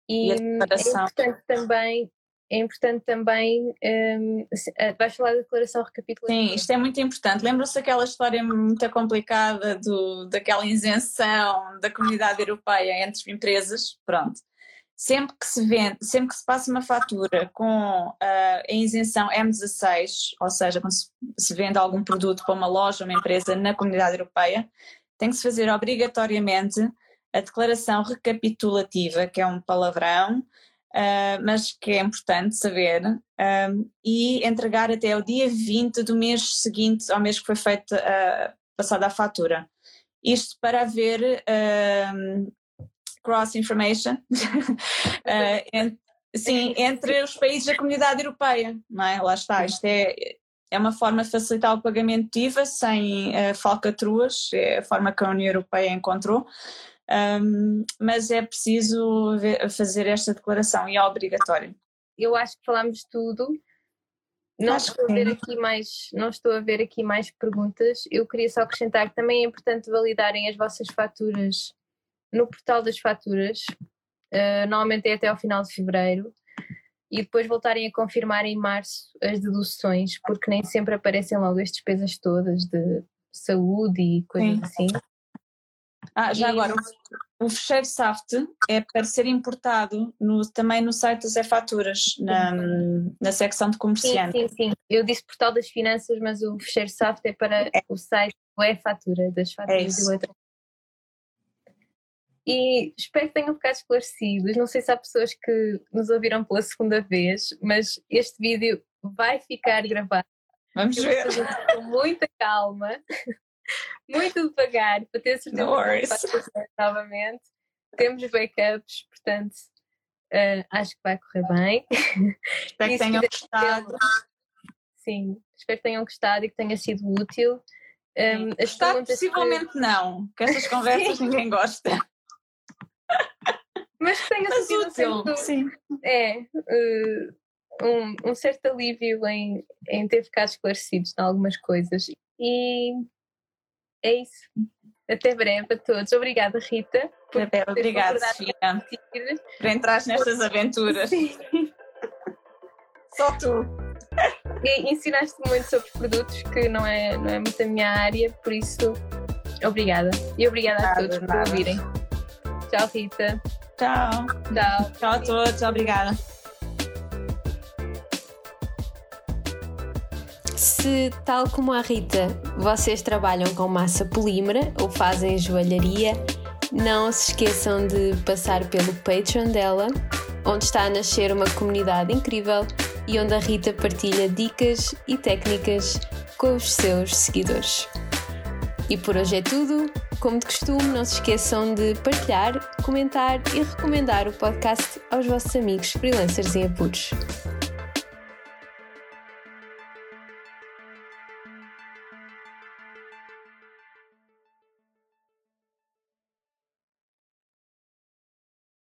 E, e é importante também é importante também, um, eh, vais falar da declaração recapitulativa. Sim, isto é muito importante. Lembra-se daquela história muito complicada do, daquela isenção da comunidade europeia entre empresas? Pronto sempre que se vende, sempre que se passa uma fatura com uh, a isenção M16, ou seja, quando se, se vende algum produto para uma loja, uma empresa na comunidade europeia, tem que se fazer obrigatoriamente a declaração recapitulativa, que é um palavrão, uh, mas que é importante saber, um, ah, e entregar até o dia 20 do mês seguinte ao mês que foi feita uh, passada a fatura. Isto para haver uh, cross information uh, sim, entre os países da comunidade europeia, não é? Lá está, isto é, é uma forma de facilitar o pagamento de IVA sem uh, falcatruas, é a forma que a União Europeia encontrou, um, mas é preciso ver, fazer esta declaração e é obrigatório. Eu acho que falamos tudo. não Acho estou a ver aqui mais, não estou a ver aqui mais perguntas. Eu queria só acrescentar que também é importante validarem as vossas faturas no portal das faturas. Uh, normalmente é até ao final de fevereiro e depois voltarem a confirmar em março as deduções, porque nem sempre aparecem logo as despesas todas de saúde e coisas Sim. assim. Ah, já e... agora, o fecheiro SAFT é para ser importado no, também no site das e-faturas, na, na secção de comerciante. Sim, sim, sim. Eu disse portal das finanças, mas o fecheiro SAFT é para é. o site do e-fatura, das faturas é e letras. E espero que tenham ficado esclarecidos. Não sei se há pessoas que nos ouviram pela segunda vez, mas este vídeo vai ficar gravado. Vamos ver. Com muita calma muito devagar para ter certeza que novamente. Temos backups, portanto uh, acho que vai correr bem. Espero que tenham gostado. Sim, espero que tenham gostado e que tenha sido útil. Um, Gostar possivelmente que... não, que essas conversas ninguém gosta. Mas que tenha Mas sido útil. Sim. É. Uh, um, um, certo alívio em, em ter ficado esclarecidos em algumas coisas. E é isso. Até breve a todos. Obrigada, Rita. Por Até obrigada, Sofia, por entrar nestas aventuras. Sim. Só tu. E ensinaste muito sobre produtos que não é, não é muito a minha área, por isso, obrigada. E obrigada nada, a todos por nada. ouvirem. Tchau, Rita. Tchau. Tchau. Tchau a todos. Obrigada. Se, tal como a Rita, vocês trabalham com massa polímera ou fazem joalharia, não se esqueçam de passar pelo Patreon dela, onde está a nascer uma comunidade incrível e onde a Rita partilha dicas e técnicas com os seus seguidores. E por hoje é tudo. Como de costume, não se esqueçam de partilhar, comentar e recomendar o podcast aos vossos amigos freelancers em apuros.